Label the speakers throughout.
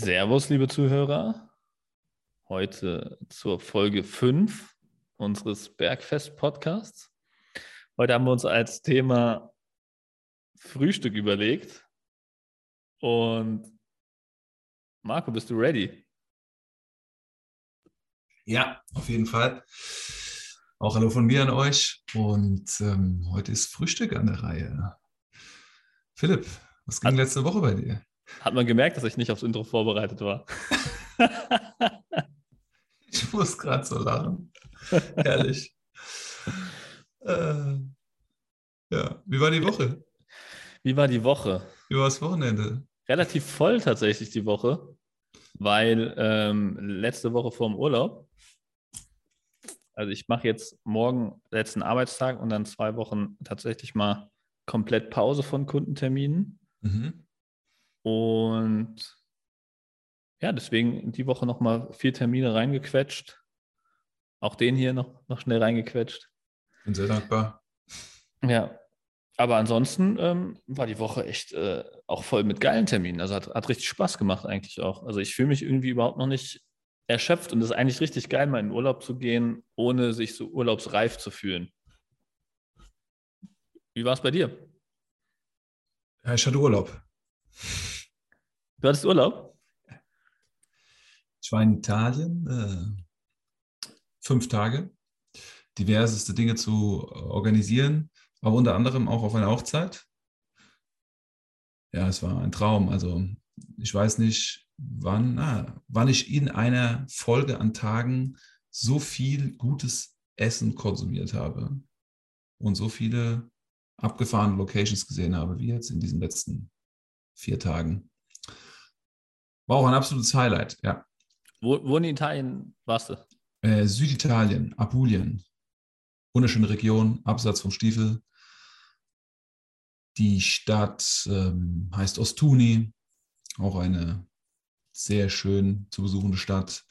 Speaker 1: Servus, liebe Zuhörer. Heute zur Folge 5 unseres Bergfest-Podcasts. Heute haben wir uns als Thema Frühstück überlegt. Und Marco, bist du ready?
Speaker 2: Ja, auf jeden Fall. Auch hallo von mir an euch. Und ähm, heute ist Frühstück an der Reihe. Philipp, was ging
Speaker 1: Hat-
Speaker 2: letzte Woche bei dir?
Speaker 1: Hat man gemerkt, dass ich nicht aufs Intro vorbereitet war?
Speaker 2: Ich muss gerade so lachen. Herrlich. äh, ja, wie war die Woche?
Speaker 1: Wie war die Woche?
Speaker 2: Wie war das Wochenende?
Speaker 1: Relativ voll tatsächlich die Woche, weil ähm, letzte Woche vorm Urlaub, also ich mache jetzt morgen letzten Arbeitstag und dann zwei Wochen tatsächlich mal komplett Pause von Kundenterminen.
Speaker 2: Mhm.
Speaker 1: Und ja, deswegen die Woche nochmal vier Termine reingequetscht. Auch den hier noch, noch schnell reingequetscht.
Speaker 2: Bin sehr dankbar.
Speaker 1: Ja, aber ansonsten ähm, war die Woche echt äh, auch voll mit geilen Terminen. Also hat, hat richtig Spaß gemacht eigentlich auch. Also ich fühle mich irgendwie überhaupt noch nicht erschöpft und es ist eigentlich richtig geil, mal in Urlaub zu gehen, ohne sich so urlaubsreif zu fühlen. Wie war es bei dir?
Speaker 2: Ja, ich hatte Urlaub.
Speaker 1: Du hattest Urlaub?
Speaker 2: Ich war in Italien äh, fünf Tage, diverseste Dinge zu organisieren, aber unter anderem auch auf einer Hochzeit. Ja, es war ein Traum. Also ich weiß nicht, wann, ah, wann ich in einer Folge an Tagen so viel gutes Essen konsumiert habe und so viele abgefahrene Locations gesehen habe, wie jetzt in diesen letzten vier Tagen. War auch ein absolutes Highlight, ja.
Speaker 1: Wo, wo in Italien warst du?
Speaker 2: Äh, Süditalien, Apulien. Wunderschöne Region, Absatz vom Stiefel. Die Stadt ähm, heißt Ostuni, auch eine sehr schön zu besuchende Stadt.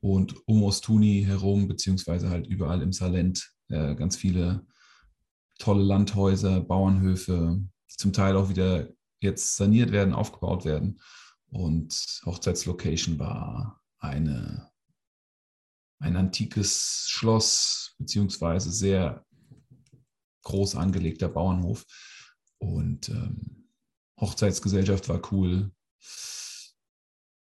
Speaker 2: Und um Ostuni herum, beziehungsweise halt überall im Salent, äh, ganz viele tolle Landhäuser, Bauernhöfe, die zum Teil auch wieder jetzt saniert werden, aufgebaut werden. Und Hochzeitslocation war eine ein antikes Schloss, beziehungsweise sehr groß angelegter Bauernhof. Und ähm, Hochzeitsgesellschaft war cool.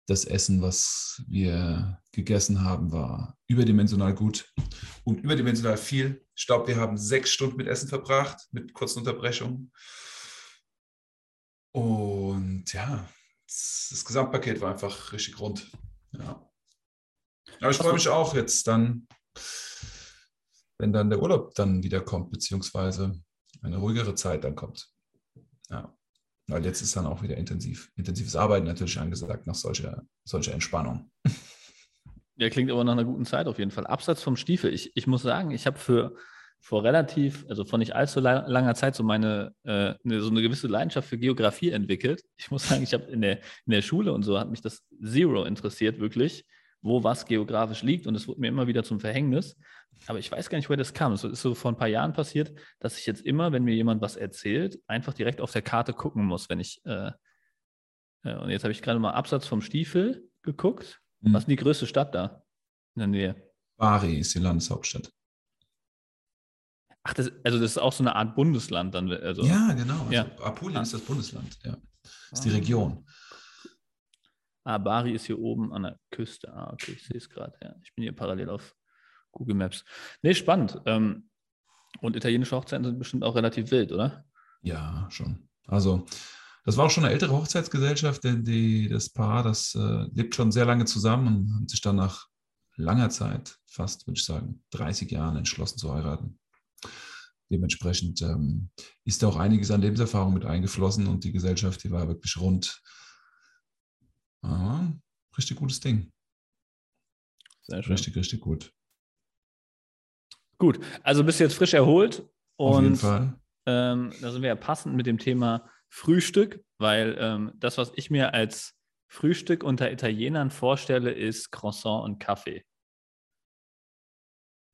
Speaker 2: Das Essen, was wir gegessen haben, war überdimensional gut und überdimensional viel. Ich glaube, wir haben sechs Stunden mit Essen verbracht, mit kurzen Unterbrechungen. Und ja, das, Gesamtpaket war einfach richtig rund. Ja. Aber ich freue mich auch jetzt dann, wenn dann der Urlaub dann wieder kommt, beziehungsweise eine ruhigere Zeit dann kommt. Ja. Weil jetzt ist dann auch wieder intensiv, intensives Arbeiten natürlich angesagt nach solcher, solcher Entspannung.
Speaker 1: Ja, klingt aber nach einer guten Zeit auf jeden Fall. Absatz vom Stiefel. Ich, ich muss sagen, ich habe für vor relativ, also vor nicht allzu la- langer Zeit so meine, äh, eine, so eine gewisse Leidenschaft für Geografie entwickelt. Ich muss sagen, ich habe in der, in der Schule und so hat mich das Zero interessiert, wirklich, wo was geografisch liegt und es wurde mir immer wieder zum Verhängnis. Aber ich weiß gar nicht, woher das kam. Es ist so vor ein paar Jahren passiert, dass ich jetzt immer, wenn mir jemand was erzählt, einfach direkt auf der Karte gucken muss, wenn ich, äh, äh, und jetzt habe ich gerade mal Absatz vom Stiefel geguckt.
Speaker 2: Mhm.
Speaker 1: Was ist die größte Stadt da in der Nähe?
Speaker 2: Bari ist die Landeshauptstadt.
Speaker 1: Ach, das, also das ist auch so eine Art Bundesland dann. Also,
Speaker 2: Ja, genau. Also
Speaker 1: Ja.
Speaker 2: Apulien
Speaker 1: Ah.
Speaker 2: ist das Bundesland, ja. Ist die Region.
Speaker 1: Ah, Bari ist hier oben an der Küste. Ah, okay, ich sehe es gerade. Ja. Ich bin hier parallel auf Google Maps. Nee, spannend. Ähm, und italienische Hochzeiten sind bestimmt auch relativ wild, oder?
Speaker 2: Ja, schon. Also, das war auch schon eine ältere Hochzeitsgesellschaft, denn die, das Paar, das äh, lebt schon sehr lange zusammen und hat sich dann nach langer Zeit, fast würde ich sagen, 30 Jahren entschlossen zu heiraten. Dementsprechend ähm, ist da auch einiges an Lebenserfahrung mit eingeflossen und die Gesellschaft, die war wirklich rund. Ah, richtig gutes Ding.
Speaker 1: Sehr schön.
Speaker 2: Richtig, richtig gut.
Speaker 1: Gut, also bist du jetzt frisch erholt
Speaker 2: Auf jeden
Speaker 1: und
Speaker 2: Fall.
Speaker 1: ähm, da sind wir ja passend mit dem Thema Frühstück, weil ähm, das, was ich mir als Frühstück unter Italienern vorstelle, ist Croissant und Kaffee.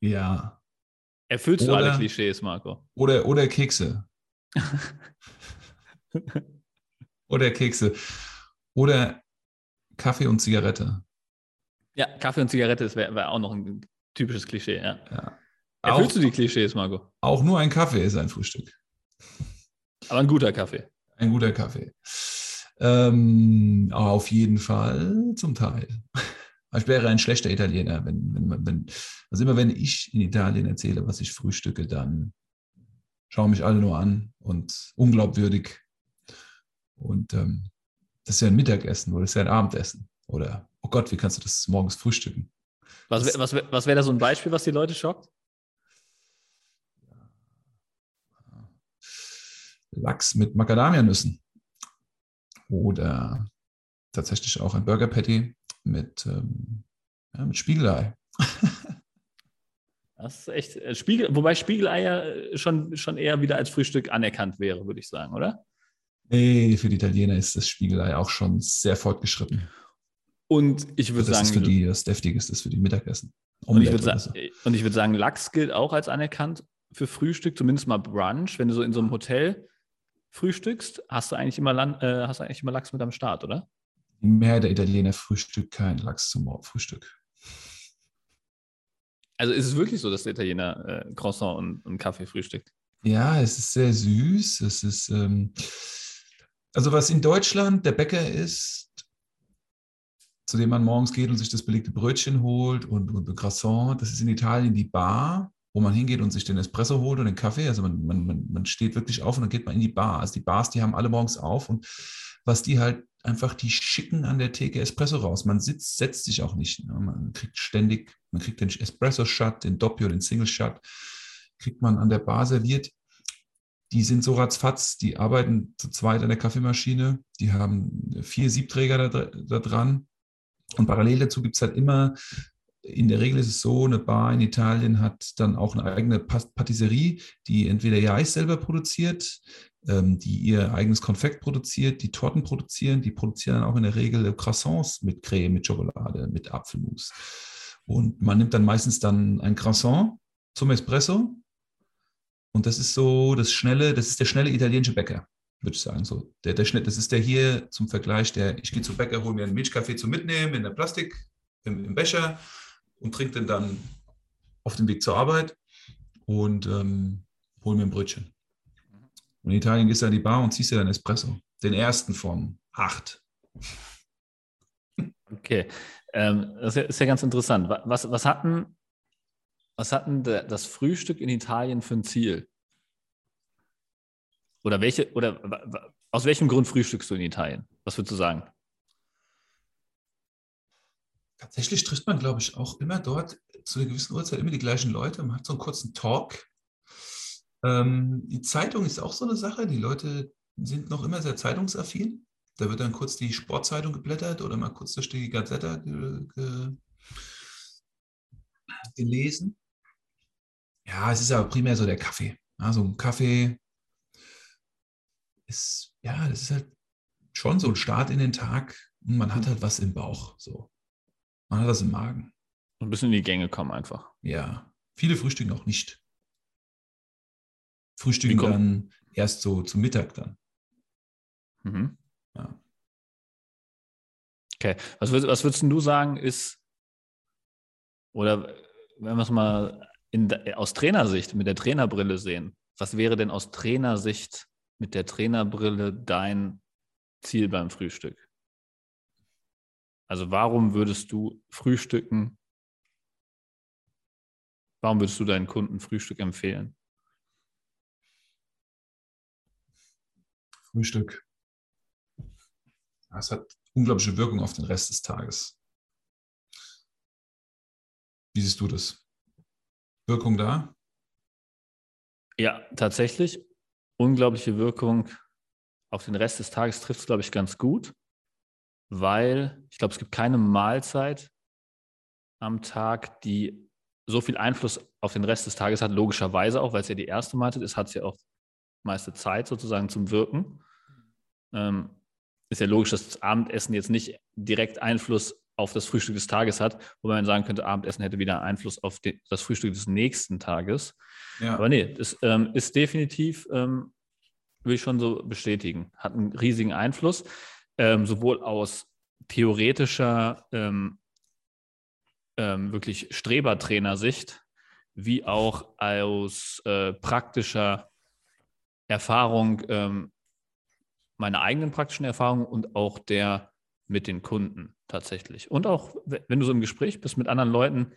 Speaker 2: Ja.
Speaker 1: Erfüllst du alle
Speaker 2: Oder-
Speaker 1: Klischees, Marco?
Speaker 2: Oder, oder Kekse. Oder Kekse. Oder Kaffee und Zigarette.
Speaker 1: Ja, Kaffee und Zigarette, wäre wär auch noch ein typisches Klischee, ja.
Speaker 2: Ja.
Speaker 1: Erfüllst
Speaker 2: Auch,
Speaker 1: du die Klischees, Marco?
Speaker 2: auch nur ein Kaffee ist ein Frühstück.
Speaker 1: Aber ein guter Kaffee.
Speaker 2: Ein guter Kaffee. Ähm, auf jeden Fall zum Teil. Ich wäre ein schlechter Italiener, wenn, wenn, wenn, also immer wenn ich in Italien erzähle, was ich frühstücke, dann schauen mich alle nur an und unglaubwürdig. Und ähm, das ist ja ein Mittagessen oder das ist ja ein Abendessen. Oder, oh Gott, wie kannst du das morgens frühstücken?
Speaker 1: Was, was, wär- was wäre da so ein Beispiel, was die Leute schockt?
Speaker 2: Lachs mit Macadamianüssen. Oder tatsächlich auch ein Burger Patty mit, ähm, ja, mit Spiegelei.
Speaker 1: Das ist echt äh, Spiegel, wobei Spiegeleier äh, schon, schon eher wieder als Frühstück anerkannt wäre, würde ich sagen, oder?
Speaker 2: Nee, für die Italiener ist das Spiegelei auch schon sehr fortgeschritten.
Speaker 1: Und ich würde
Speaker 2: das
Speaker 1: sagen,
Speaker 2: ist für die das Deftigste, ist für die Mittagessen.
Speaker 1: und ich
Speaker 2: Omelette
Speaker 1: würde
Speaker 2: oder
Speaker 1: sa und ich würd sagen, Lachs gilt auch als anerkannt für Frühstück, zumindest mal Brunch. Wenn du so in so einem Hotel frühstückst, hast du eigentlich immer, äh, hast du eigentlich immer Lachs mit am Start, oder?
Speaker 2: Die Mehrheit der Italiener frühstückt kein Lachs zum Frühstück.
Speaker 1: Also ist es wirklich so, dass der Italiener äh, Croissant und, und Kaffee frühstückt?
Speaker 2: Ja, es ist sehr süß. Es ist, ähm, also was in Deutschland der Bäcker ist, zu dem man morgens geht und sich das belegte Brötchen holt und, und ein Croissant, das ist in Italien die Bar, wo man hingeht und sich den Espresso holt und den Kaffee. Also man, man, man, man steht wirklich auf und dann geht man in die Bar. Also die Bars, die haben alle morgens auf und was die halt einfach, die schicken an der Theke Espresso raus. Man sitzt, setzt sich auch nicht. Ne? Man kriegt ständig, man kriegt den Espresso-Shot, den Doppio, den Single-Shot, kriegt man an der Bar serviert. Die sind so ratzfatz, die arbeiten zu zweit an der Kaffeemaschine, die haben vier Siebträger da, da dran. Und parallel dazu gibt es halt immer, in der Regel ist es so, eine Bar in Italien hat dann auch eine eigene Patisserie, die entweder ihr Eis selber produziert, ähm, die ihr eigenes Konfekt produziert, die Torten produzieren, die produzieren dann auch in der Regel Croissants mit Creme, mit Schokolade, mit Apfelmus. Und man nimmt dann meistens dann ein Croissant zum Espresso. Und das ist so das schnelle, das ist der schnelle italienische Bäcker, würde ich sagen. So, der, der schnell, das ist der hier zum Vergleich, der, ich gehe zum Bäcker, hole mir einen Milchkaffee zum Mitnehmen in der Plastik, im, im Becher und trinke den dann auf dem Weg zur Arbeit und ähm, hole mir ein Brötchen. Und in Italien gehst du an die Bar und ziehst dir dann Espresso. Den ersten von acht.
Speaker 1: Okay, ähm, das ist ja, ganz interessant. Wa- Was, was hatten, was hatten das Frühstück in Italien für ein Ziel? Oder welche, oder aus welchem Grund frühstückst du in Italien? Was würdest du sagen?
Speaker 2: Tatsächlich trifft man, glaube ich, auch immer dort zu einer gewissen Uhrzeit immer die gleichen Leute. Man hat so einen kurzen Talk. Ähm, die Zeitung ist auch so eine Sache. Die Leute sind noch immer sehr zeitungsaffin. Da wird dann kurz die Sportzeitung geblättert oder mal kurz durch die Gazetta ge ge gelesen. Ja, es ist aber primär so der Kaffee. Also ein Kaffee ist, ja, das ist halt schon so ein Start in den Tag und man hat halt was im Bauch. So. Man hat das im Magen.
Speaker 1: Ein bisschen in die Gänge kommen einfach.
Speaker 2: Ja. Viele frühstücken auch nicht. Frühstücken dann erst so zum Mittag dann.
Speaker 1: Mhm.
Speaker 2: Ja.
Speaker 1: Okay, was, würd, was würdest du sagen, ist, oder wenn wir es mal in, aus Trainersicht, mit der Trainerbrille sehen, was wäre denn aus Trainersicht mit der Trainerbrille dein Ziel beim Frühstück? Also warum würdest du frühstücken? Warum würdest du deinen Kunden Frühstück empfehlen?
Speaker 2: Frühstück. Das hat unglaubliche Wirkung auf den Rest des Tages. Wie siehst du das? Wirkung da?
Speaker 1: Ja, tatsächlich. Unglaubliche Wirkung auf den Rest des Tages trifft es, glaube ich, ganz gut, weil ich glaube, es gibt keine Mahlzeit am Tag, die so viel Einfluss auf den Rest des Tages hat, logischerweise auch, weil es ja die erste Mahlzeit ist, hat es ja auch meiste Zeit sozusagen zum Wirken. Ähm, ist ja logisch, dass das Abendessen jetzt nicht direkt Einfluss auf das Frühstück des Tages hat, wobei man sagen könnte, Abendessen hätte wieder Einfluss auf die, das Frühstück des nächsten Tages.
Speaker 2: Ja.
Speaker 1: Aber nee, das ähm, ist definitiv, ähm, will ich schon so bestätigen, hat einen riesigen Einfluss, ähm, sowohl aus theoretischer, ähm, ähm, wirklich Strebertrainer-Sicht, wie auch aus äh, praktischer Erfahrung, ähm, meiner eigenen praktischen Erfahrung und auch der mit den Kunden tatsächlich. Und auch, wenn du so im Gespräch bist mit anderen Leuten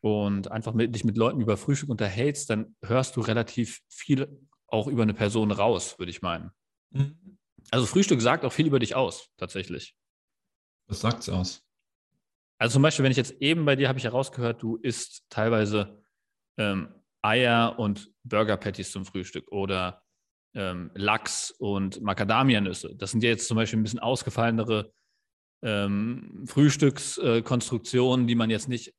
Speaker 1: und einfach mit, dich mit Leuten über Frühstück unterhältst, dann hörst du relativ viel auch über eine Person raus, würde ich meinen. Mhm. Also Frühstück sagt auch viel über dich aus, tatsächlich.
Speaker 2: Was sagt es aus?
Speaker 1: Also zum Beispiel, wenn ich jetzt eben bei dir habe ich herausgehört, du isst teilweise ähm, Eier und Burger Patties zum Frühstück oder ähm, Lachs und Macadamianüsse. Das sind ja jetzt zum Beispiel ein bisschen ausgefallenere ähm, Frühstückskonstruktionen, äh, die man jetzt nicht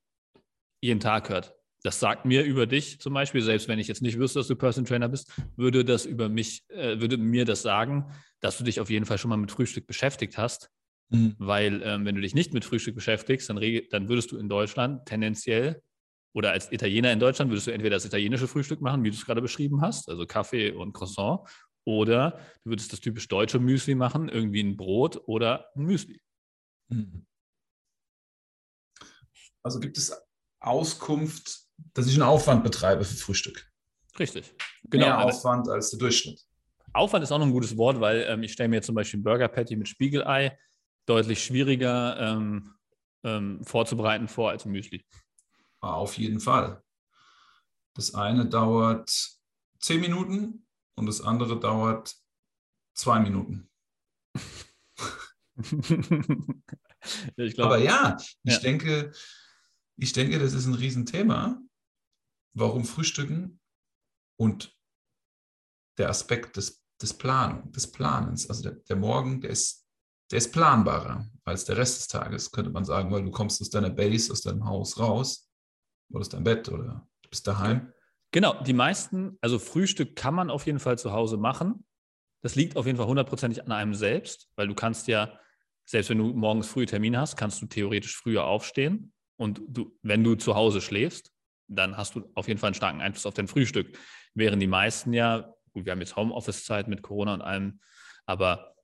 Speaker 1: jeden Tag hört. Das sagt mir über dich zum Beispiel, selbst wenn ich jetzt nicht wüsste, dass du Person Trainer bist, würde das über mich, äh, würde mir das sagen, dass du dich auf jeden Fall schon mal mit Frühstück beschäftigt hast. Mhm. Weil ähm, wenn du dich nicht mit Frühstück beschäftigst, dann, dann würdest du in Deutschland tendenziell oder als Italiener in Deutschland würdest du entweder das italienische Frühstück machen, wie du es gerade beschrieben hast, also Kaffee und Croissant, oder du würdest das typisch deutsche Müsli machen, irgendwie ein Brot oder ein Müsli. Mhm.
Speaker 2: Also gibt es Auskunft, dass ich einen Aufwand betreibe für Frühstück.
Speaker 1: Richtig.
Speaker 2: Genau. Mehr Aufwand als der Durchschnitt.
Speaker 1: Aufwand ist auch noch ein gutes Wort, weil ähm, ich stelle mir zum Beispiel ein Burger Patty mit Spiegelei deutlich schwieriger ähm, ähm, vorzubereiten vor als ein Müsli.
Speaker 2: Auf jeden Fall. Das eine dauert zehn Minuten und das andere dauert zwei Minuten. glaub, Aber ja, ich ja. denke, ich denke, das ist ein Riesenthema. Warum Frühstücken und der Aspekt des, des, Plan, des Planens. Also der, der Morgen, der ist, der ist planbarer als der Rest des Tages, könnte man sagen, weil du kommst aus deiner Base, aus deinem Haus raus oder aus deinem Bett oder du bist daheim.
Speaker 1: Genau, die meisten, also Frühstück kann man auf jeden Fall zu Hause machen. Das liegt auf jeden Fall hundertprozentig an einem selbst, weil du kannst ja, selbst wenn du morgens früh Termin hast, kannst du theoretisch früher aufstehen. Und du, wenn du zu Hause schläfst, dann hast du auf jeden Fall einen starken Einfluss auf dein Frühstück. Während die meisten ja, gut, wir haben jetzt Homeoffice-Zeit mit Corona und allem, aber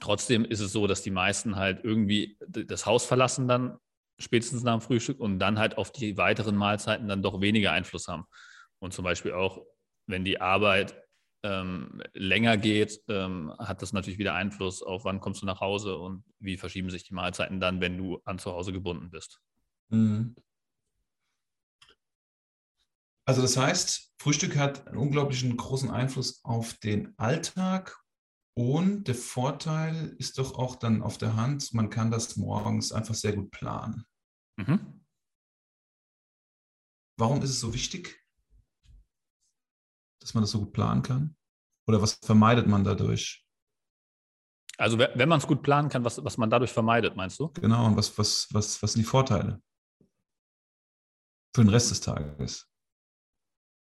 Speaker 1: trotzdem ist es so, dass die meisten halt irgendwie das Haus verlassen dann spätestens nach dem Frühstück und dann halt auf die weiteren Mahlzeiten dann doch weniger Einfluss haben. Und zum Beispiel auch, wenn die Arbeit ähm, länger geht, ähm, hat das natürlich wieder Einfluss auf, wann kommst du nach Hause und wie verschieben sich die Mahlzeiten dann, wenn du an zu Hause gebunden bist. Mhm.
Speaker 2: Also das heißt, Frühstück hat einen unglaublichen großen Einfluss auf den Alltag und der Vorteil ist doch auch dann auf der Hand, man kann das morgens einfach sehr gut planen. Mhm. Warum ist es so wichtig, dass man das so gut planen kann? Oder was vermeidet man dadurch?
Speaker 1: Also wenn man es gut planen kann, was, was man dadurch vermeidet, meinst du?
Speaker 2: Genau, und was, was, was, was sind die Vorteile für den Rest des Tages?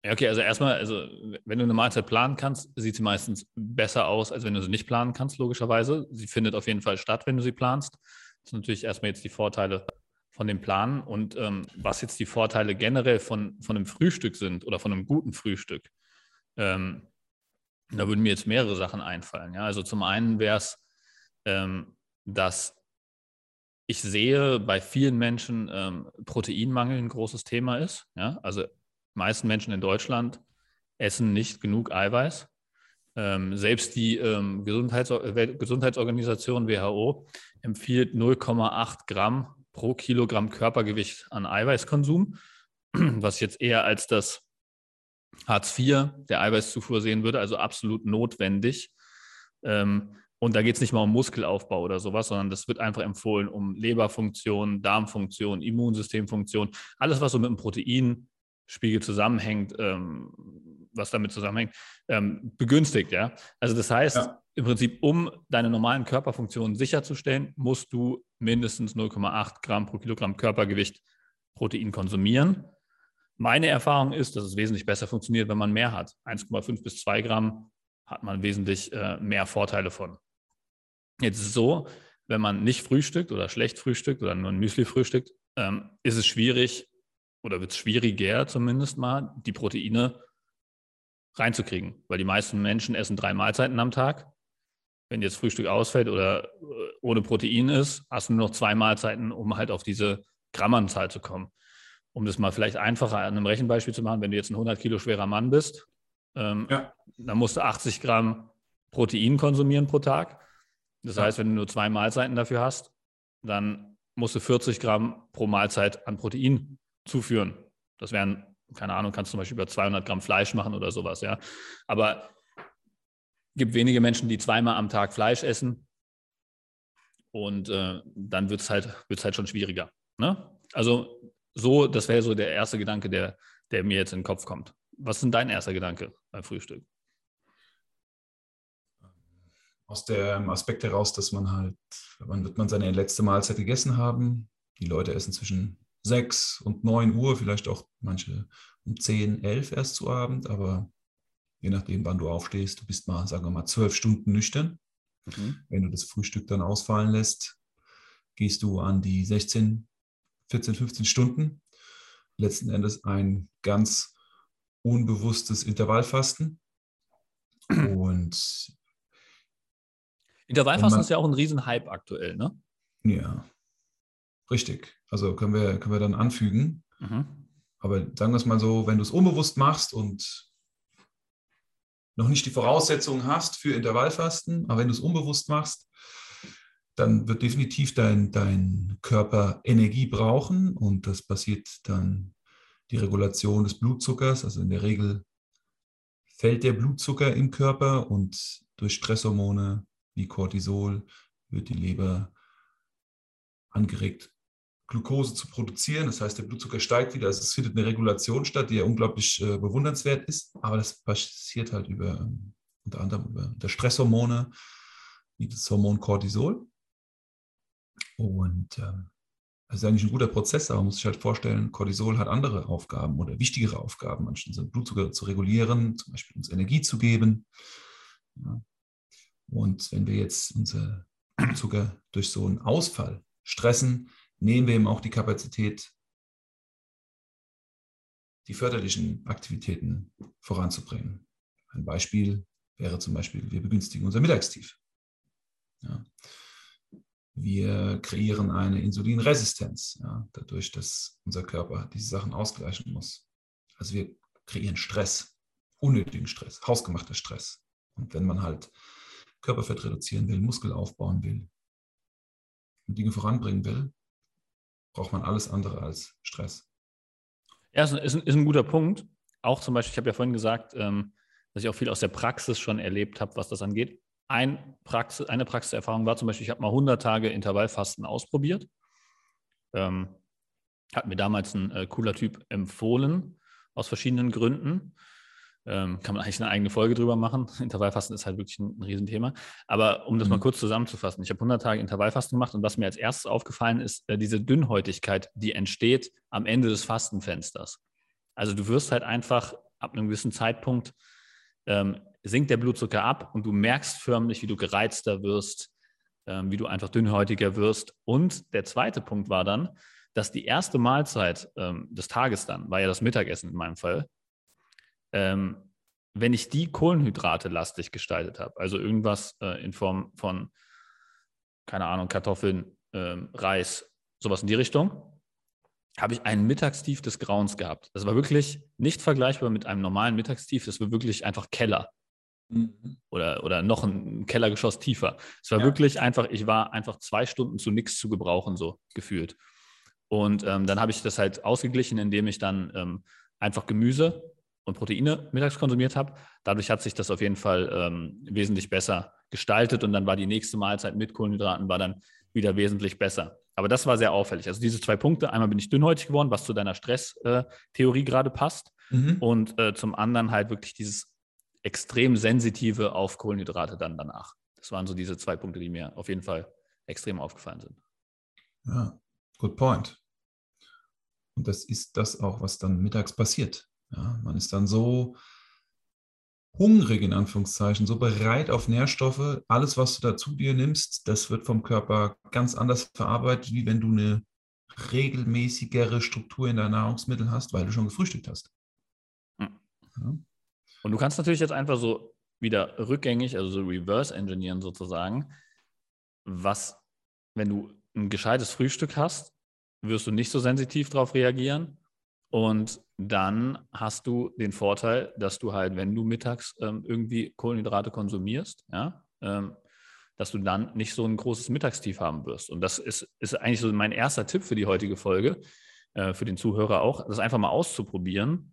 Speaker 1: Okay, also erstmal, also wenn du eine Mahlzeit planen kannst, sieht sie meistens besser aus, als wenn du sie nicht planen kannst, logischerweise. Sie findet auf jeden Fall statt, wenn du sie planst. Das sind natürlich erstmal jetzt die Vorteile von dem Planen. Und ähm, was jetzt die Vorteile generell von, von einem Frühstück sind oder von einem guten Frühstück, ähm, da würden mir jetzt mehrere Sachen einfallen. Ja? Also zum einen wäre es, ähm, dass ich sehe bei vielen Menschen ähm, Proteinmangel ein großes Thema ist. Ja? Also meisten Menschen in Deutschland essen nicht genug Eiweiß. Ähm, selbst die ähm, Gesundheits Gesundheitsorganisation WHO empfiehlt 0,8 Gramm pro Kilogramm Körpergewicht an Eiweißkonsum, was jetzt eher als das Hartz IV der Eiweißzufuhr sehen würde, also absolut notwendig. Ähm, und da geht es nicht mal um Muskelaufbau oder sowas, sondern das wird einfach empfohlen, um Leberfunktion, Darmfunktion, Immunsystemfunktion, alles, was so mit dem Protein Spiegel zusammenhängt, ähm, was damit zusammenhängt, ähm, begünstigt, ja. Also das heißt, ja. im Prinzip, um deine normalen Körperfunktionen sicherzustellen, musst du mindestens 0,8 Gramm pro Kilogramm Körpergewicht Protein konsumieren. Meine Erfahrung ist, dass es wesentlich besser funktioniert, wenn man mehr hat. 1,5 bis 2 Gramm hat man wesentlich äh, mehr Vorteile von. Jetzt ist es so, wenn man nicht frühstückt oder schlecht frühstückt oder nur ein Müsli frühstückt, ähm, ist es schwierig, oder wird es schwieriger zumindest mal, die Proteine reinzukriegen, weil die meisten Menschen essen drei Mahlzeiten am Tag. wenn jetzt Frühstück ausfällt oder äh, ohne Protein ist, hast du nur noch zwei Mahlzeiten, um halt auf diese Grammanzahl zu kommen. Um das mal vielleicht einfacher an einem Rechenbeispiel zu machen, wenn du jetzt ein 100 Kilo schwerer Mann bist, ähm, ja. dann musst du 80 Gramm Protein konsumieren pro Tag. Das ja. heißt, wenn du nur zwei Mahlzeiten dafür hast, dann musst du 40 Gramm pro Mahlzeit an Protein zuführen. Das wären, keine Ahnung, kannst du zum Beispiel über 200 Gramm Fleisch machen oder sowas, ja. Aber gibt wenige Menschen, die zweimal am Tag Fleisch essen. Und äh, dann wird es halt, wird's halt schon schwieriger. Ne? Also so, das wäre so der erste Gedanke, der, der mir jetzt in den Kopf kommt. Was ist denn dein erster Gedanke beim Frühstück?
Speaker 2: Aus dem Aspekt heraus, dass man halt, wann wird man seine letzte Mahlzeit gegessen haben? Die Leute essen zwischen 6 und 9 Uhr, vielleicht auch manche um 10, 11 erst zu Abend, aber je nachdem, wann du aufstehst, du bist mal, sagen wir mal, zwölf Stunden nüchtern. Mhm. Wenn du das Frühstück dann ausfallen lässt, gehst du an die 16, 14, 15 Stunden. Letzten Endes ein ganz unbewusstes Intervallfasten. Und
Speaker 1: Intervallfasten man, ist ja auch ein Riesenhype aktuell, ne?
Speaker 2: Ja, richtig. Also können wir, können wir dann anfügen. Mhm. Aber sagen wir es mal so, wenn du es unbewusst machst und noch nicht die Voraussetzungen hast für Intervallfasten, aber wenn du es unbewusst machst, dann wird definitiv dein, dein Körper Energie brauchen und das passiert dann die Regulation des Blutzuckers. Also in der Regel fällt der Blutzucker im Körper und durch Stresshormone wie Cortisol wird die Leber angeregt, Glucose zu produzieren. Das heißt, der Blutzucker steigt wieder. Also es findet eine Regulation statt, die ja unglaublich äh, bewundernswert ist. Aber das passiert halt über ähm, unter anderem über der Stresshormone, wie das Hormon Cortisol. Und ähm, das ist eigentlich ein guter Prozess, aber man muss sich halt vorstellen, Cortisol hat andere Aufgaben oder wichtigere Aufgaben, anstatt unseren Blutzucker zu regulieren, zum Beispiel uns Energie zu geben. Ja. Und wenn wir jetzt unser Blutzucker durch so einen Ausfall stressen, nehmen wir ihm auch die Kapazität, die förderlichen Aktivitäten voranzubringen. Ein Beispiel wäre zum Beispiel, wir begünstigen unser Mittagstief. Ja. Wir kreieren eine Insulinresistenz, ja, dadurch, dass unser Körper diese Sachen ausgleichen muss. Also wir kreieren Stress, unnötigen Stress, hausgemachter Stress. Und wenn man halt Körperfett reduzieren will, Muskel aufbauen will und Dinge voranbringen will, braucht man alles andere als Stress.
Speaker 1: Ja, ist, ist, ist ein guter Punkt. Auch zum Beispiel, ich habe ja vorhin gesagt, ähm, dass ich auch viel aus der Praxis schon erlebt habe, was das angeht. Ein Praxis, eine Praxiserfahrung war zum Beispiel, ich habe mal 100 Tage Intervallfasten ausprobiert. Ähm, hat mir damals ein äh, cooler Typ empfohlen, aus verschiedenen Gründen. Ähm, kann man eigentlich eine eigene Folge drüber machen. Intervallfasten ist halt wirklich ein, ein Riesenthema. Aber um das mhm. mal kurz zusammenzufassen, ich habe 100 Tage Intervallfasten gemacht und was mir als erstes aufgefallen ist, äh, diese Dünnhäutigkeit, die entsteht am Ende des Fastenfensters. Also du wirst halt einfach ab einem gewissen Zeitpunkt ähm, sinkt der Blutzucker ab und du merkst förmlich, wie du gereizter wirst, ähm, wie du einfach dünnhäutiger wirst. Und der zweite Punkt war dann, dass die erste Mahlzeit ähm, des Tages dann, war ja das Mittagessen in meinem Fall, ähm, wenn ich die Kohlenhydrate lastig gestaltet habe, also irgendwas äh, in Form von, keine Ahnung, Kartoffeln, ähm, Reis, sowas in die Richtung, habe ich ein Mittagstief des Grauens gehabt. Das war wirklich nicht vergleichbar mit einem normalen Mittagstief, das war wirklich einfach Keller. Mhm. Oder, oder noch ein Kellergeschoss tiefer. Es war ja. wirklich einfach, ich war einfach zwei Stunden zu nichts zu gebrauchen, so gefühlt. Und ähm, dann habe ich das halt ausgeglichen, indem ich dann ähm, einfach Gemüse und Proteine mittags konsumiert habe. Dadurch hat sich das auf jeden Fall ähm, wesentlich besser gestaltet und dann war die nächste Mahlzeit mit Kohlenhydraten war dann wieder wesentlich besser. Aber das war sehr auffällig. Also diese zwei Punkte, einmal bin ich dünnhäutig geworden, was zu deiner Stresstheorie äh, gerade passt mhm. und äh, zum anderen halt wirklich dieses extrem sensitive auf Kohlenhydrate dann danach. Das waren so diese zwei Punkte, die mir auf jeden Fall extrem aufgefallen sind.
Speaker 2: Ja, good point. Und das ist das auch, was dann mittags passiert. Ja, man ist dann so hungrig in Anführungszeichen, so bereit auf Nährstoffe. Alles, was du dazu dir nimmst, das wird vom Körper ganz anders verarbeitet, wie wenn du eine regelmäßigere Struktur in deinen Nahrungsmitteln hast, weil du schon gefrühstückt hast.
Speaker 1: Hm. Ja. Und du kannst natürlich jetzt einfach so wieder rückgängig, also so reverse engineeren sozusagen, was, wenn du ein gescheites Frühstück hast, wirst du nicht so sensitiv darauf reagieren. Und dann hast du den Vorteil, dass du halt, wenn du mittags ähm, irgendwie Kohlenhydrate konsumierst, ja, ähm, dass du dann nicht so ein großes Mittagstief haben wirst. Und das ist, ist eigentlich so mein erster Tipp für die heutige Folge, äh, für den Zuhörer auch, das einfach mal auszuprobieren.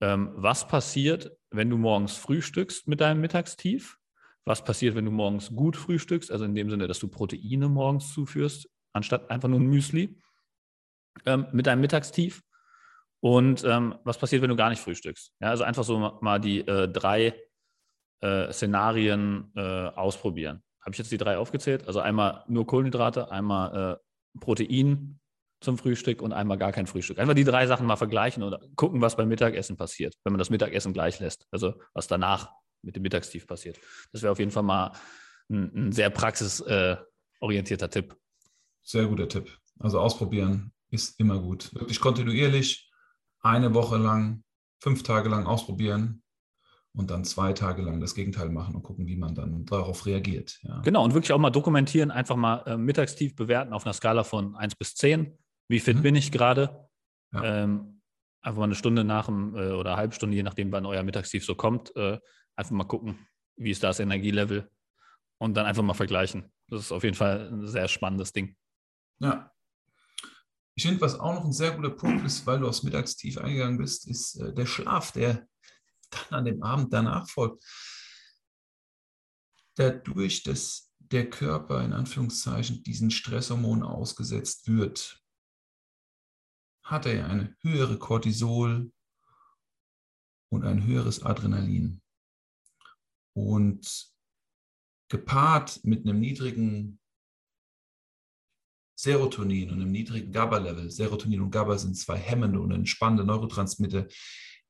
Speaker 1: Ähm, was passiert, wenn du morgens frühstückst mit deinem Mittagstief? Was passiert, wenn du morgens gut frühstückst? Also in dem Sinne, dass du Proteine morgens zuführst, anstatt einfach nur ein Müsli ähm, mit deinem Mittagstief. Und ähm, was passiert, wenn du gar nicht frühstückst? Ja, also einfach so mal die äh, drei äh, Szenarien äh, ausprobieren. Habe ich jetzt die drei aufgezählt? Also einmal nur Kohlenhydrate, einmal äh, Protein zum Frühstück und einmal gar kein Frühstück. Einfach die drei Sachen mal vergleichen oder gucken, was beim Mittagessen passiert, wenn man das Mittagessen gleich lässt. Also was danach mit dem Mittagstief passiert. Das wäre auf jeden Fall mal ein, ein sehr praxisorientierter Tipp.
Speaker 2: Sehr guter Tipp. Also ausprobieren ist immer gut. Wirklich kontinuierlich, eine Woche lang, fünf Tage lang ausprobieren und dann zwei Tage lang das Gegenteil machen und gucken, wie man dann darauf reagiert.
Speaker 1: Ja. Genau, und wirklich auch mal dokumentieren, einfach mal äh, Mittagstief bewerten auf einer Skala von 1 bis 10. Wie fit mhm. bin ich gerade? Ja. Ähm, einfach mal eine Stunde nach dem äh, oder eine halbe Stunde, je nachdem, wann euer Mittagstief so kommt, äh, einfach mal gucken, wie ist das Energielevel und dann einfach mal vergleichen. Das ist auf jeden Fall ein sehr spannendes Ding.
Speaker 2: Ja. Ich finde, was auch noch ein sehr guter Punkt ist, weil du aufs Mittagstief eingegangen bist, ist äh, der Schlaf, der dann an dem Abend danach folgt. Dadurch, dass der Körper in Anführungszeichen diesen Stresshormonen ausgesetzt wird, hat er ja eine höhere Cortisol und ein höheres Adrenalin. Und gepaart mit einem niedrigen Serotonin und einem niedrigen GABA-Level. Serotonin und GABA sind zwei hemmende und entspannende Neurotransmitter,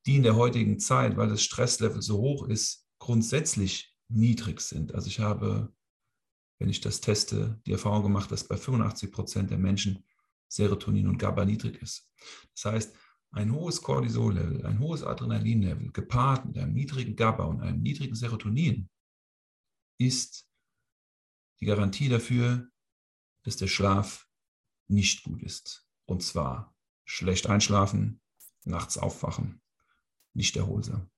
Speaker 2: die in der heutigen Zeit, weil das Stresslevel so hoch ist, grundsätzlich niedrig sind. Also ich habe, wenn ich das teste, die Erfahrung gemacht, dass bei 85 Prozent der Menschen Serotonin und GABA niedrig ist. Das heißt, ein hohes Cortisol-Level, ein hohes Adrenalin-Level gepaart mit einem niedrigen GABA und einem niedrigen Serotonin ist die Garantie dafür, dass der Schlaf nicht gut ist. Und zwar schlecht einschlafen, nachts aufwachen, nicht erholsam.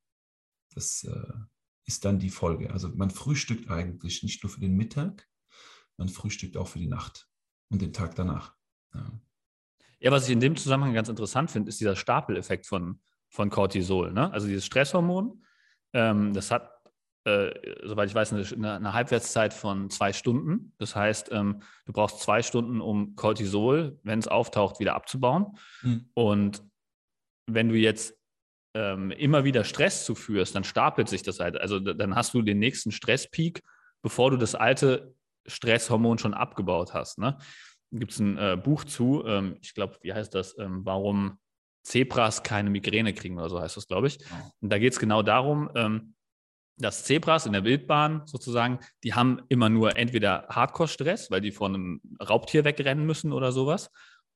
Speaker 2: Das äh, ist dann die Folge. Also man frühstückt eigentlich nicht nur für den Mittag, man frühstückt auch für die Nacht und den Tag danach. Ja.
Speaker 1: Ja, was ich in dem Zusammenhang ganz interessant finde, ist dieser Stapeleffekt von, von Cortisol. Ne? Also dieses Stresshormon, ähm, das hat, äh, soweit ich weiß, eine, eine, Halbwertszeit von zwei Stunden. Das heißt, ähm, du brauchst zwei Stunden, um Cortisol, wenn es auftaucht, wieder abzubauen. Mhm. Und wenn du jetzt ähm, immer wieder Stress zuführst, dann stapelt sich das halt. Also dann hast du den nächsten Stresspeak, bevor du das alte Stresshormon schon abgebaut hast. Ne? gibt es ein äh, Buch zu, ähm, ich glaube, wie heißt das, ähm, warum Zebras keine Migräne kriegen oder so heißt das, glaube ich. Und da geht es genau darum, ähm, dass Zebras in der Wildbahn sozusagen, die haben immer nur entweder Hardcore-Stress, weil die vor einem Raubtier wegrennen müssen oder sowas,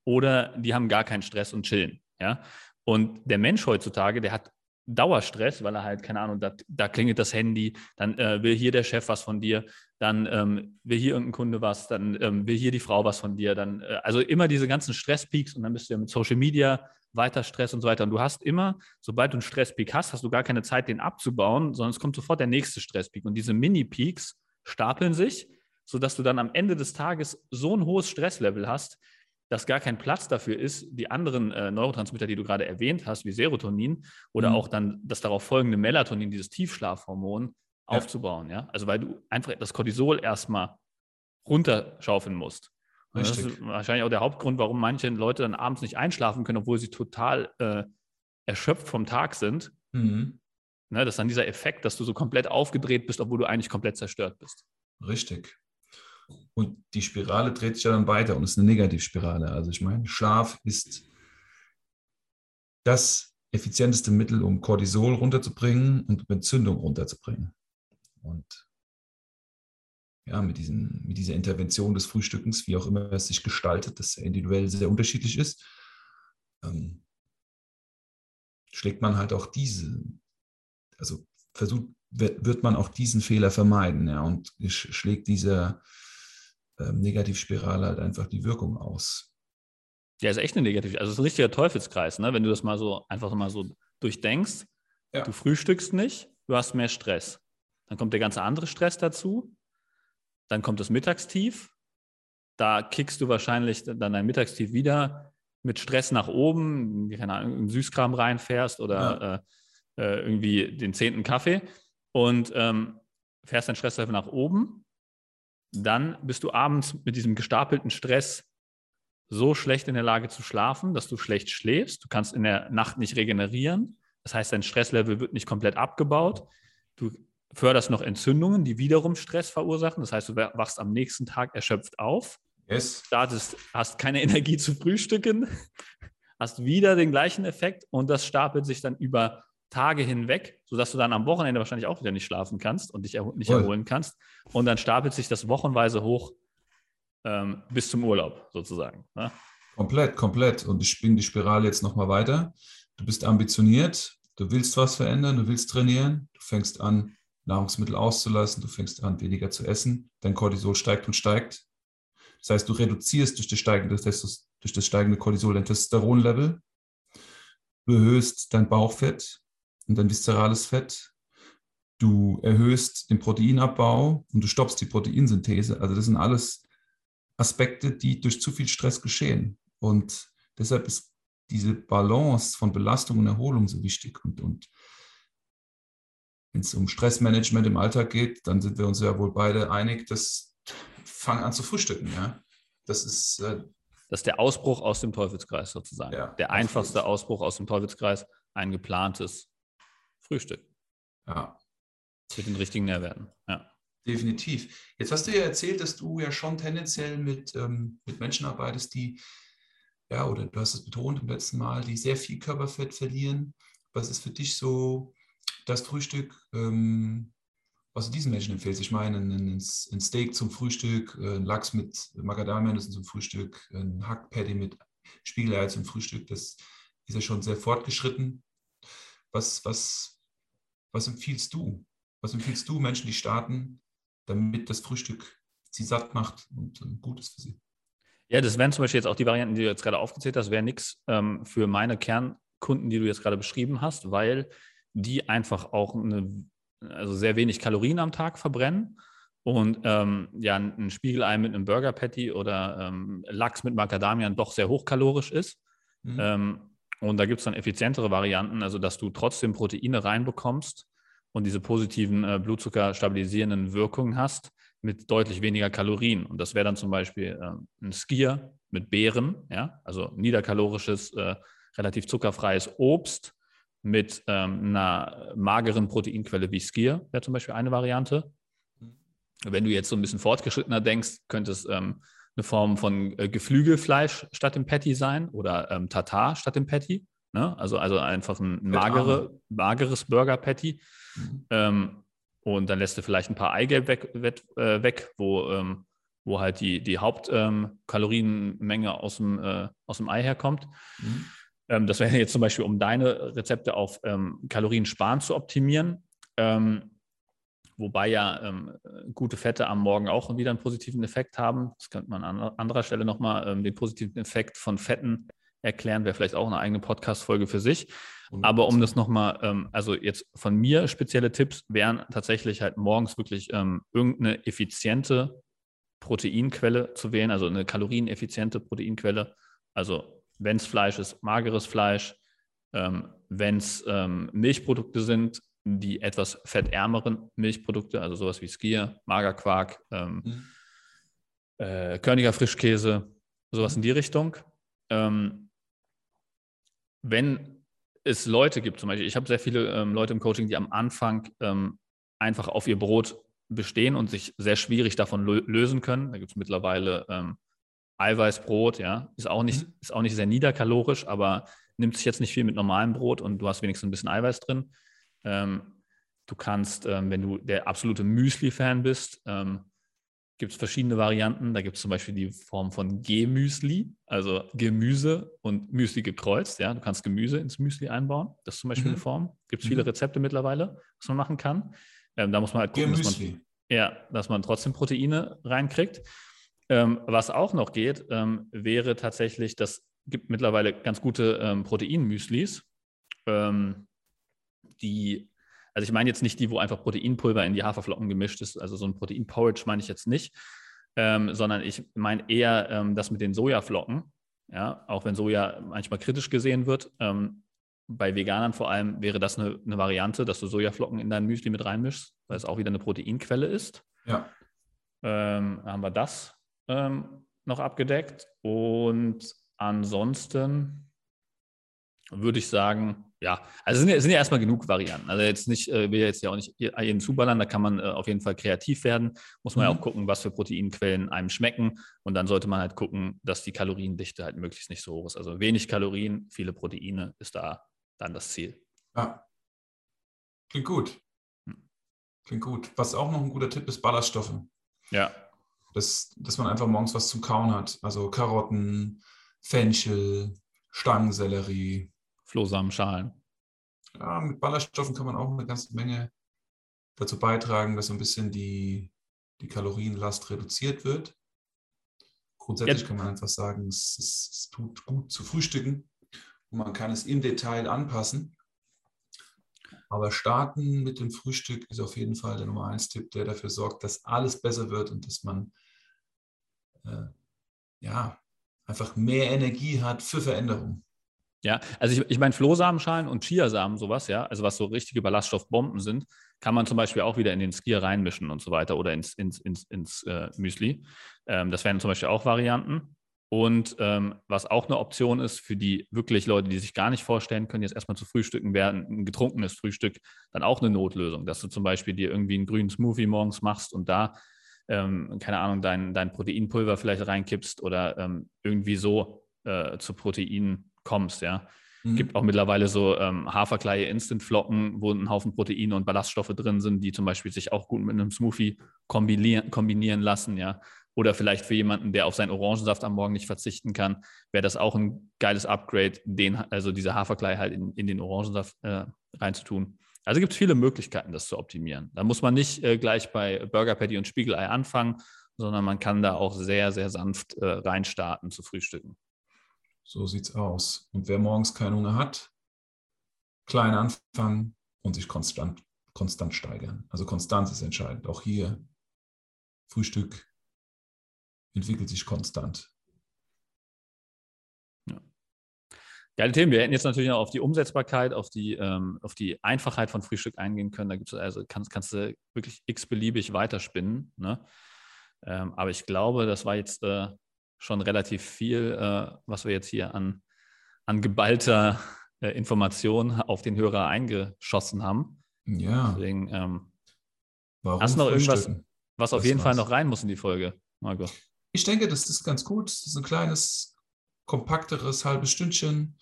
Speaker 1: oder die haben gar keinen Stress und chillen. Ja? Und der Mensch heutzutage, der hat Dauerstress, weil er halt, keine Ahnung, da, da klingelt das Handy, dann äh, will hier der Chef was von dir, dann ähm, will hier irgendein Kunde was, dann ähm, will hier die Frau was von dir, dann, äh, also immer diese ganzen Stresspeaks und dann bist du ja mit Social Media weiter Stress und so weiter. Und du hast immer, sobald du einen Stresspeak hast, hast du gar keine Zeit, den abzubauen, sondern es kommt sofort der nächste Stresspeak. Und diese Mini-Peaks stapeln sich, sodass du dann am Ende des Tages so ein hohes Stresslevel hast, dass gar kein Platz dafür ist, die anderen äh, Neurotransmitter, die du gerade erwähnt hast, wie Serotonin oder mhm. auch dann das darauf folgende Melatonin, dieses Tiefschlafhormon, ja. aufzubauen. Ja? Also weil du einfach das Cortisol erstmal runterschaufeln musst. Das ist wahrscheinlich auch der Hauptgrund, warum manche Leute dann abends nicht einschlafen können, obwohl sie total äh, erschöpft vom Tag sind. Mhm. Ne, das ist dann dieser Effekt, dass du so komplett aufgedreht bist, obwohl du eigentlich komplett zerstört bist.
Speaker 2: Richtig. Und die Spirale dreht sich ja dann weiter und ist eine Negativspirale. Also ich meine, Schlaf ist das effizienteste Mittel, um Cortisol runterzubringen und Entzündung runterzubringen. Und ja, mit, diesen, mit dieser Intervention des Frühstückens, wie auch immer es sich gestaltet, das individuell sehr unterschiedlich ist, ähm, schlägt man halt auch diese, also versucht wird, wird man auch diesen Fehler vermeiden. Ja, und schlägt diese ähm, Negativspirale halt einfach die Wirkung aus.
Speaker 1: Ja, ist echt eine Negativ. Also es ist ein richtiger Teufelskreis, ne? wenn du das mal so einfach mal so durchdenkst. Ja. Du frühstückst nicht, du hast mehr Stress. Dann kommt der ganze andere Stress dazu. Dann kommt das Mittagstief. Da kickst du wahrscheinlich dann dein Mittagstief wieder mit Stress nach oben, keine Ahnung, einen Süßkram reinfährst oder ja. äh, äh, irgendwie den zehnten Kaffee und ähm, fährst dein Stresslevel nach oben. Dann bist du abends mit diesem gestapelten Stress so schlecht in der Lage zu schlafen, dass du schlecht schläfst. Du kannst in der Nacht nicht regenerieren. Das heißt, dein Stresslevel wird nicht komplett abgebaut. Du förderst noch Entzündungen, die wiederum Stress verursachen. Das heißt, du wachst am nächsten Tag erschöpft auf. Yes. Startest, hast keine Energie zu frühstücken, hast wieder den gleichen Effekt und das stapelt sich dann über Tage hinweg, sodass du dann am Wochenende wahrscheinlich auch wieder nicht schlafen kannst und dich erho nicht Voll. erholen kannst. Und dann stapelt sich das wochenweise hoch ähm, bis zum Urlaub sozusagen. Ne?
Speaker 2: Komplett, komplett. Und ich spinne die Spirale jetzt nochmal weiter. Du bist ambitioniert, du willst was verändern, du willst trainieren, du fängst an, Nahrungsmittel auszulassen, du fängst an, weniger zu essen, dein Cortisol steigt und steigt. Das heißt, du reduzierst durch das steigende, durch das steigende Cortisol dein Testosteronlevel, du erhöhst dein Bauchfett und dein viszerales Fett, du erhöhst den Proteinabbau und du stoppst die Proteinsynthese. Also das sind alles Aspekte, die durch zu viel Stress geschehen. Und deshalb ist diese Balance von Belastung und Erholung so wichtig. Und, und wenn es um Stressmanagement im Alltag geht, dann sind wir uns ja wohl beide einig, dass fang an zu frühstücken. Ja? Das ist. Äh,
Speaker 1: das ist der Ausbruch aus dem Teufelskreis sozusagen. Ja, der einfachste Ausbruch aus dem Teufelskreis, ein geplantes Frühstück. Ja. Mit den richtigen Nährwerten. Ja.
Speaker 2: Definitiv. Jetzt hast du ja erzählt, dass du ja schon tendenziell mit, ähm, mit Menschen arbeitest, die, ja, oder du hast es betont im letzten Mal, die sehr viel Körperfett verlieren. Was ist für dich so das Frühstück, ähm, was du diesen Menschen empfehlst? Ich meine, ein, ein Steak zum Frühstück, ein Lachs mit Macadamia-Nüssen zum Frühstück, ein Hackpatty mit Spiegelei zum Frühstück, das ist ja schon sehr fortgeschritten. Was, was, was empfiehlst du? Was empfiehlst du Menschen, die starten, damit das Frühstück sie satt macht und gut ist für sie.
Speaker 1: Ja, das wären zum Beispiel jetzt auch die Varianten, die du jetzt gerade aufgezählt hast, wäre nichts ähm, für meine Kernkunden, die du jetzt gerade beschrieben hast, weil die einfach auch eine, also sehr wenig Kalorien am Tag verbrennen und ähm, ja, ein Spiegelei mit einem Burger Patty oder ähm, Lachs mit Macadamian doch sehr hochkalorisch ist. Mhm. Ähm, und da gibt es dann effizientere Varianten, also dass du trotzdem Proteine reinbekommst, und diese positiven äh, Blutzucker stabilisierenden Wirkungen hast mit deutlich weniger Kalorien. Und das wäre dann zum Beispiel äh, ein Skier mit Beeren, ja, also niederkalorisches, äh, relativ zuckerfreies Obst mit ähm, einer mageren Proteinquelle wie Skier, wäre zum Beispiel eine Variante. Wenn du jetzt so ein bisschen fortgeschrittener denkst, könnte es ähm, eine Form von äh, Geflügelfleisch statt dem Patty sein oder ähm, Tatar statt dem Patty. Ne? Also, also einfach ein magere, mageres Burger-Patty. Mhm. Ähm, und dann lässt du vielleicht ein paar Eigelb weg, weg, äh, weg wo, ähm, wo halt die, die Hauptkalorienmenge ähm, aus, dem, äh, aus dem Ei herkommt. Mhm. Ähm, das wäre jetzt zum Beispiel, um deine Rezepte auf ähm, Kaloriensparen zu optimieren. Ähm, wobei ja ähm, gute Fette am Morgen auch wieder einen positiven Effekt haben. Das könnte man an anderer Stelle nochmal ähm, den positiven Effekt von Fetten erklären, wäre vielleicht auch eine eigene Podcast-Folge für sich. Aber um das nochmal, ähm, also jetzt von mir spezielle Tipps wären tatsächlich halt morgens wirklich ähm, irgendeine effiziente Proteinquelle zu wählen, also eine kalorieneffiziente Proteinquelle. Also wenn es Fleisch ist, mageres Fleisch. Ähm, wenn es ähm, Milchprodukte sind, die etwas fettärmeren Milchprodukte, also sowas wie Skier, Magerquark, ähm, mhm. äh, Körniger Frischkäse, sowas in die Richtung. Ähm, wenn es Leute gibt, zum Beispiel, ich habe sehr viele ähm, Leute im Coaching, die am Anfang ähm, einfach auf ihr Brot bestehen und sich sehr schwierig davon lösen können. Da gibt es mittlerweile ähm, Eiweißbrot, ja, ist auch, nicht, mhm. ist auch nicht sehr niederkalorisch, aber nimmt sich jetzt nicht viel mit normalem Brot und du hast wenigstens ein bisschen Eiweiß drin. Ähm, du kannst, ähm, wenn du der absolute Müsli-Fan bist, ähm, gibt es verschiedene Varianten. Da gibt es zum Beispiel die Form von Gemüsli, also Gemüse und Müsli gekreuzt. Ja, du kannst Gemüse ins Müsli einbauen. Das ist zum Beispiel mhm. eine Form. Gibt es viele mhm. Rezepte mittlerweile, was man machen kann. Ähm, da muss man halt gucken, dass man, ja, dass man trotzdem Proteine reinkriegt. Ähm, was auch noch geht, ähm, wäre tatsächlich, das gibt mittlerweile ganz gute ähm, Proteinmüslis, ähm, die, also ich meine jetzt nicht die, wo einfach Proteinpulver in die Haferflocken gemischt ist, also so ein Proteinporridge meine ich jetzt nicht, ähm, sondern ich meine eher ähm, das mit den Sojaflocken, ja, auch wenn Soja manchmal kritisch gesehen wird. Bei Veganern vor allem wäre das eine, eine, Variante, dass du Sojaflocken in dein Müsli mit reinmischst, weil es auch wieder eine Proteinquelle ist.
Speaker 2: Ja.
Speaker 1: Ähm, haben wir das ähm, noch abgedeckt. Und ansonsten würde ich sagen, ja, also sind ja, sind ja erstmal genug Varianten. Also jetzt nicht, äh, will jetzt ja auch nicht jeden zuballern, da kann man äh, auf jeden Fall kreativ werden. Muss man mhm. ja auch gucken, was für Proteinquellen einem schmecken. Und dann sollte man halt gucken, dass die Kaloriendichte halt möglichst nicht so hoch ist. Also wenig Kalorien, viele Proteine ist da dann das Ziel.
Speaker 2: Ja. Klingt gut. Hm. Klingt gut. Was auch noch ein guter Tipp ist, Ballaststoffe.
Speaker 1: Ja.
Speaker 2: Das, dass man einfach morgens was zum Kauen hat. Also Karotten, Fenchel, Stangensellerie.
Speaker 1: Flohsamenschalen.
Speaker 2: Ja, mit Ballaststoffen kann man auch eine ganze Menge dazu beitragen, dass so ein bisschen die, die Kalorienlast reduziert wird. Grundsätzlich ja. kann man einfach sagen, es, es, es tut gut zu frühstücken und man kann es im Detail anpassen. Aber starten mit dem Frühstück ist auf jeden Fall der Nummer 1 Tipp, der dafür sorgt, dass alles besser wird und dass man äh, ja, einfach mehr Energie hat für Veränderung.
Speaker 1: Ja, also ich, ich meine, Flohsamenschalen und Chiasamen, sowas, ja, also was so richtige Ballaststoffbomben sind, kann man zum Beispiel auch wieder in den Skier reinmischen und so weiter oder ins, ins, ins, ins äh, Müsli. Ähm, das wären zum Beispiel auch Varianten. Und ähm, was auch eine Option ist für die wirklich Leute, die sich gar nicht vorstellen können, jetzt erstmal zu frühstücken, wäre ein getrunkenes Frühstück dann auch eine Notlösung, dass du zum Beispiel dir irgendwie einen grünen Smoothie morgens machst und da, ähm, keine Ahnung, dein, dein Proteinpulver vielleicht reinkippst oder ähm, irgendwie so äh, zu Proteinen kommst, ja. Mhm. Gibt auch mittlerweile so ähm, Haferkleie Instant-Flocken, wo ein Haufen Proteine und Ballaststoffe drin sind, die zum Beispiel sich auch gut mit einem Smoothie kombinieren, kombinieren lassen, ja. Oder vielleicht für jemanden, der auf seinen Orangensaft am Morgen nicht verzichten kann, wäre das auch ein geiles Upgrade, den, also diese Haferklei halt in, in den Orangensaft äh, reinzutun. Also gibt es viele Möglichkeiten, das zu optimieren. Da muss man nicht äh, gleich bei Burger Patty und Spiegelei anfangen, sondern man kann da auch sehr, sehr sanft äh, reinstarten zu frühstücken.
Speaker 2: So sieht's aus. Und wer morgens keinen Hunger hat, klein anfangen und sich konstant, konstant steigern. Also Konstanz ist entscheidend. Auch hier Frühstück entwickelt sich konstant.
Speaker 1: Geile Themen. Wir hätten jetzt natürlich noch auf die Umsetzbarkeit, auf die, ähm, auf die Einfachheit von Frühstück eingehen können. Da gibt's also kannst, kannst du wirklich x-beliebig weiterspinnen. Ne? Ähm, aber ich glaube, das war jetzt äh, schon relativ viel, äh, was wir jetzt hier an, an geballter äh, Information auf den Hörer eingeschossen haben.
Speaker 2: Ja.
Speaker 1: Deswegen, ähm, hast du noch irgendwas, was auf jeden war's. Fall noch rein muss in die Folge, Marco?
Speaker 2: Ich denke, das ist ganz gut. Das ist ein kleines, kompakteres halbes Stündchen,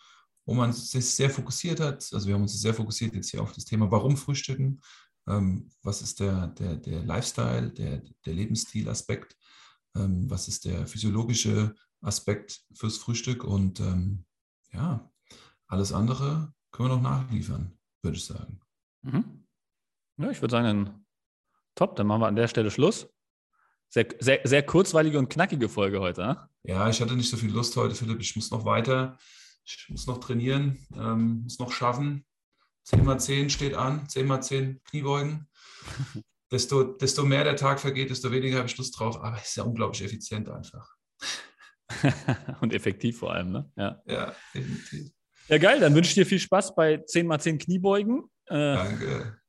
Speaker 2: wo man sich sehr fokussiert hat. Also wir haben uns sehr fokussiert jetzt hier auf das Thema, warum frühstücken, ähm, was ist der, der, der Lifestyle, der, der Lebensstilaspekt, ähm, was ist der physiologische Aspekt fürs Frühstück und ähm, ja, alles andere können wir noch nachliefern, würde ich sagen.
Speaker 1: Mhm. Ja, ich würde sagen, top, dann machen wir an der Stelle Schluss. Sehr, sehr, sehr kurzweilige und knackige Folge heute. Ne?
Speaker 2: Ja, ich hatte nicht so viel Lust heute, Philipp. Ich muss noch weiter. Ich muss noch trainieren, ähm, muss noch schaffen. 10x10 steht an, 10x10 Kniebeugen. desto, desto mehr der Tag vergeht, desto weniger habe ich Lust drauf. Aber es ist ja unglaublich effizient einfach.
Speaker 1: und effektiv vor allem, ne?
Speaker 2: Ja, ja definitiv.
Speaker 1: Ja, geil. Dann wünsche ich dir viel Spaß bei 10x10 Kniebeugen.
Speaker 2: Äh, Danke.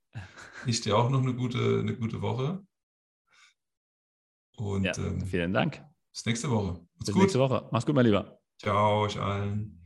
Speaker 2: Ich dir auch noch eine gute, eine gute Woche. Und
Speaker 1: ja, ähm, vielen Dank.
Speaker 2: Bis nächste Woche.
Speaker 1: Macht's bis gut. nächste Woche. Mach's gut, mein Lieber.
Speaker 2: Ciao euch allen.